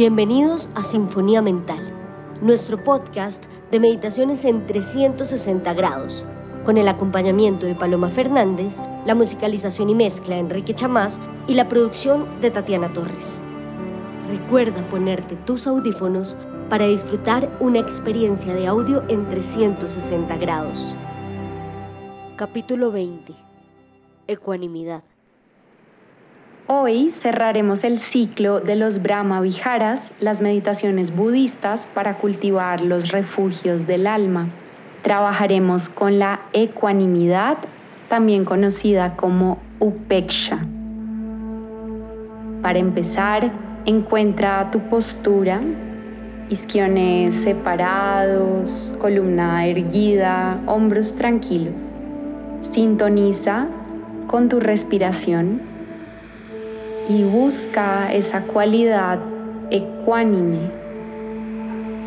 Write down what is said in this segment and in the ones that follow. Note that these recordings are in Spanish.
Bienvenidos a Sinfonía Mental, nuestro podcast de meditaciones en 360 grados, con el acompañamiento de Paloma Fernández, la musicalización y mezcla de Enrique Chamás y la producción de Tatiana Torres. Recuerda ponerte tus audífonos para disfrutar una experiencia de audio en 360 grados. Capítulo 20. Ecuanimidad. Hoy cerraremos el ciclo de los Brahma Viharas, las meditaciones budistas para cultivar los refugios del alma. Trabajaremos con la ecuanimidad, también conocida como upeksha. Para empezar, encuentra tu postura, isquiones separados, columna erguida, hombros tranquilos. Sintoniza con tu respiración y busca esa cualidad ecuánime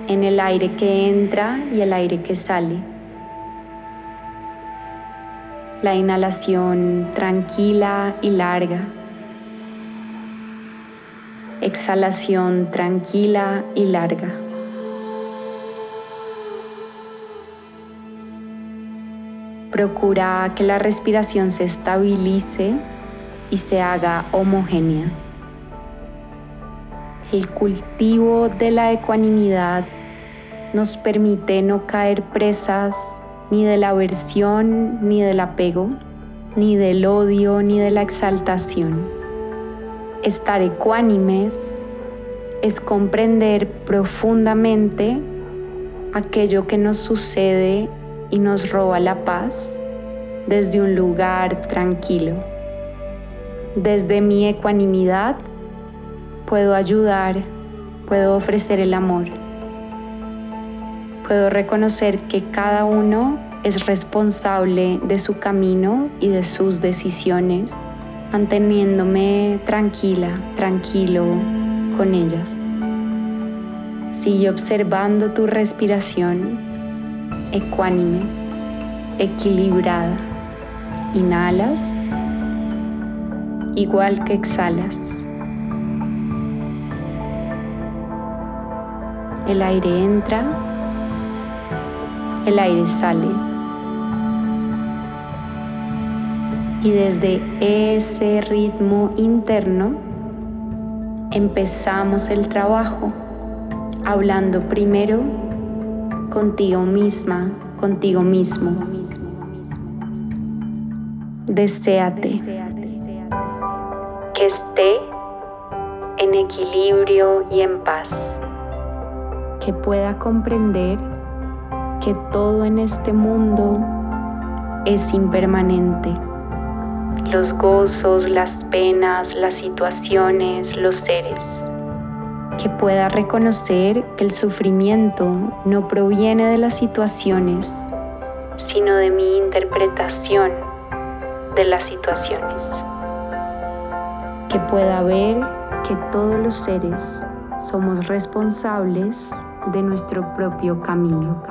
en el aire que entra y el aire que sale. La inhalación tranquila y larga. Exhalación tranquila y larga. Procura que la respiración se estabilice y se haga homogénea. El cultivo de la ecuanimidad nos permite no caer presas ni de la aversión, ni del apego, ni del odio, ni de la exaltación. Estar ecuánimes es comprender profundamente aquello que nos sucede y nos roba la paz desde un lugar tranquilo. Desde mi ecuanimidad puedo ayudar, puedo ofrecer el amor. Puedo reconocer que cada uno es responsable de su camino y de sus decisiones, manteniéndome tranquila, tranquilo con ellas. Sigue observando tu respiración ecuánime, equilibrada. Inhalas igual que exhalas. El aire entra, el aire sale. Y desde ese ritmo interno empezamos el trabajo hablando primero contigo misma, contigo mismo. Deséate que esté en equilibrio y en paz, que pueda comprender que todo en este mundo es impermanente. Los gozos, las penas, las situaciones, los seres. Que pueda reconocer que el sufrimiento no proviene de las situaciones, sino de mi interpretación de las situaciones que pueda ver que todos los seres somos responsables de nuestro propio camino.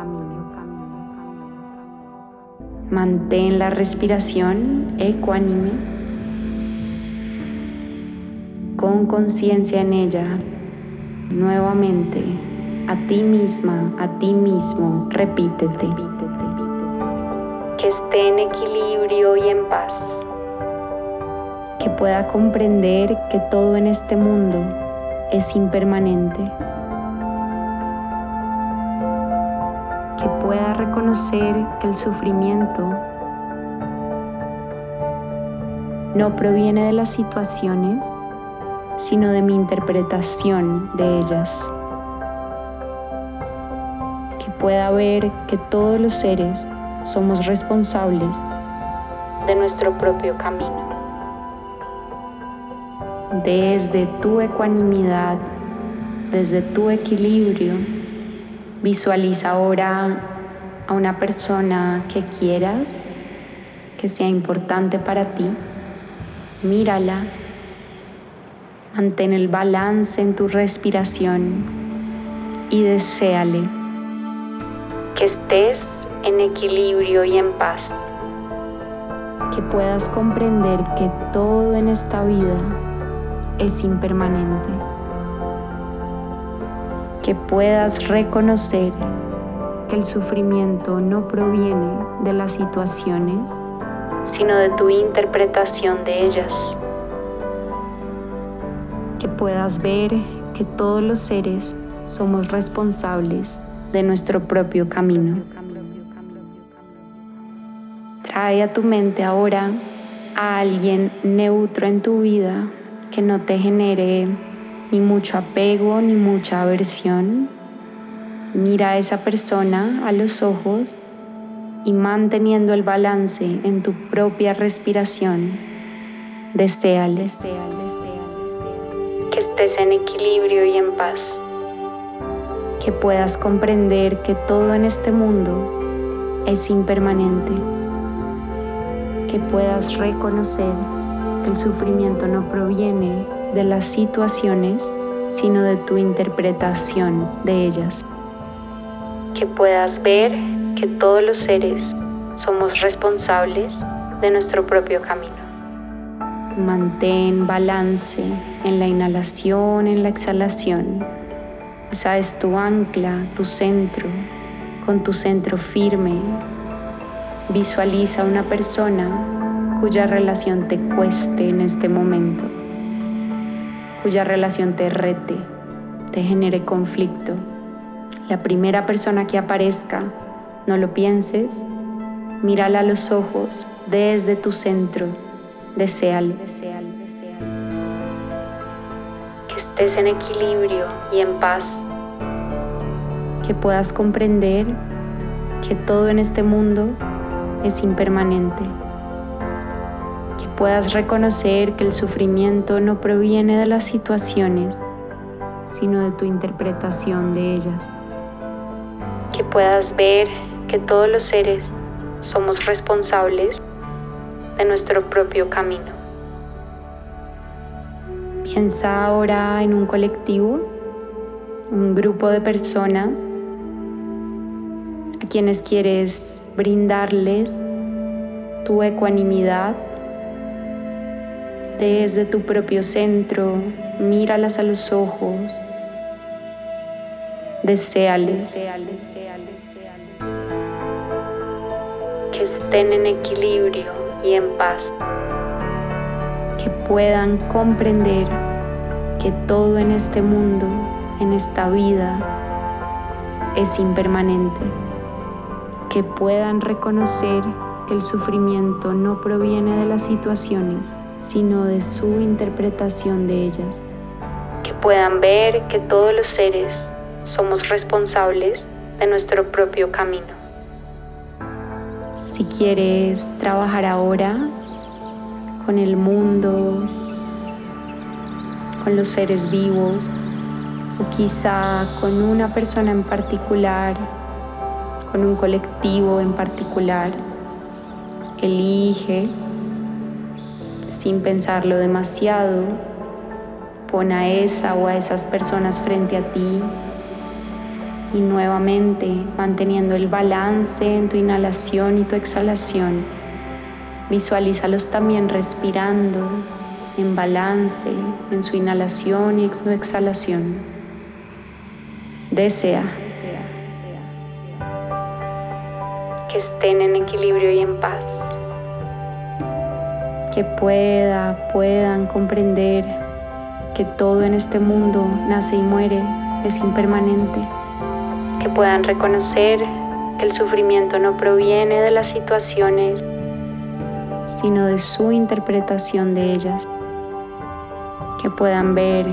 Mantén la respiración ecuánime con conciencia en ella. Nuevamente, a ti misma, a ti mismo, repítete. Que esté en equilibrio y en paz que pueda comprender que todo en este mundo es impermanente, que pueda reconocer que el sufrimiento no proviene de las situaciones, sino de mi interpretación de ellas. Que pueda ver que todos los seres somos responsables de nuestro propio camino desde tu ecuanimidad, desde tu equilibrio, visualiza ahora a una persona que quieras, que sea importante para ti. Mírala, mantén el balance en tu respiración y deséale que estés en equilibrio y en paz, que puedas comprender que todo en esta vida es impermanente. que puedas reconocer que el sufrimiento no proviene de las situaciones, sino de tu interpretación de ellas. Que puedas ver que todos los seres somos responsables de nuestro propio camino. Trae a tu mente ahora a alguien neutro en tu vida que no te genere ni mucho apego ni mucha aversión. Mira a esa persona a los ojos y manteniendo el balance en tu propia respiración, deséale que estés en equilibrio y en paz, que puedas comprender que todo en este mundo es impermanente. Que puedas reconocer el sufrimiento no proviene de las situaciones, sino de tu interpretación de ellas. Que puedas ver que todos los seres somos responsables de nuestro propio camino. Mantén balance en la inhalación, en la exhalación. Esa es tu ancla, tu centro, con tu centro firme, Visualiza una persona cuya relación te cueste en este momento, cuya relación te rete, te genere conflicto. La primera persona que aparezca, no lo pienses, mírala a los ojos desde tu centro, deseale. Que estés en equilibrio y en paz, que puedas comprender que todo en este mundo es impermanente. Puedas reconocer que el sufrimiento no proviene de las situaciones, sino de tu interpretación de ellas. Que puedas ver que todos los seres somos responsables de nuestro propio camino. Piensa ahora en un colectivo, un grupo de personas a quienes quieres brindarles tu ecuanimidad desde tu propio centro, míralas a los ojos, deseales que estén en equilibrio y en paz, que puedan comprender que todo en este mundo, en esta vida, es impermanente. Que puedan reconocer que el sufrimiento no proviene de las situaciones, sino de su interpretación de ellas. Que puedan ver que todos los seres somos responsables de nuestro propio camino. Si quieres trabajar ahora con el mundo, con los seres vivos, o quizá con una persona en particular con un colectivo en particular, elige sin pensarlo demasiado, pon a esa o a esas personas frente a ti y nuevamente manteniendo el balance en tu inhalación y tu exhalación, visualízalos también respirando en balance en su inhalación y su exhalación. Desea que estén en equilibrio y en paz. Que pueda, puedan comprender que todo en este mundo nace y muere, es impermanente. Que puedan reconocer que el sufrimiento no proviene de las situaciones, sino de su interpretación de ellas. Que puedan ver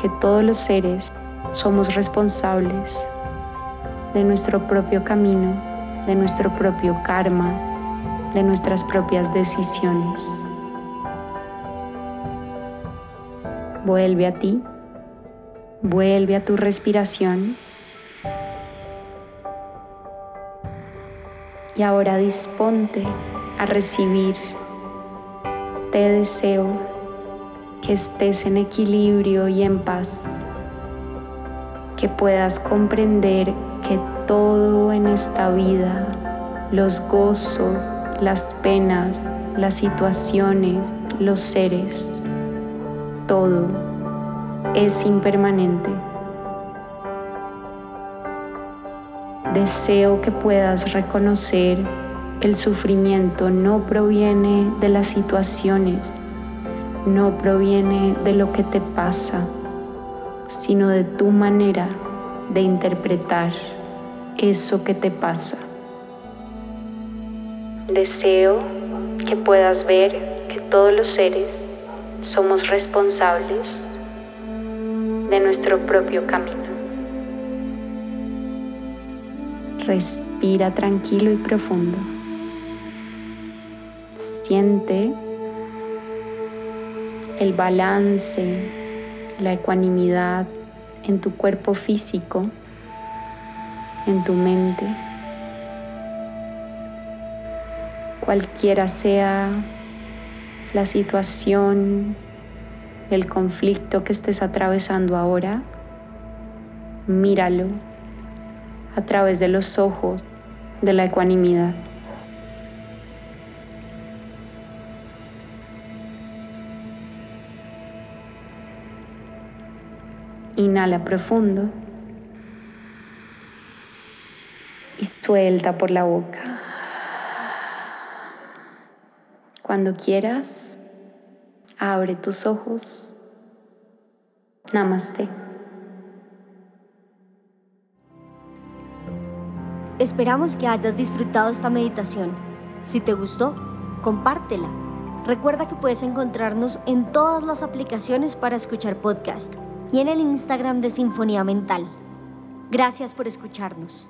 que todos los seres somos responsables de nuestro propio camino de nuestro propio karma, de nuestras propias decisiones. Vuelve a ti, vuelve a tu respiración. Y ahora disponte a recibir. Te deseo que estés en equilibrio y en paz, que puedas comprender que todo en esta vida, los gozos, las penas, las situaciones, los seres, todo es impermanente. Deseo que puedas reconocer que el sufrimiento no proviene de las situaciones, no proviene de lo que te pasa, sino de tu manera de interpretar eso que te pasa. Deseo que puedas ver que todos los seres somos responsables de nuestro propio camino. Respira tranquilo y profundo. Siente el balance, la ecuanimidad en tu cuerpo físico, en tu mente. Cualquiera sea la situación, el conflicto que estés atravesando ahora, míralo a través de los ojos de la ecuanimidad. Inhala profundo y suelta por la boca. Cuando quieras, abre tus ojos. Namaste. Esperamos que hayas disfrutado esta meditación. Si te gustó, compártela. Recuerda que puedes encontrarnos en todas las aplicaciones para escuchar podcast y en el Instagram de Sinfonía Mental. Gracias por escucharnos.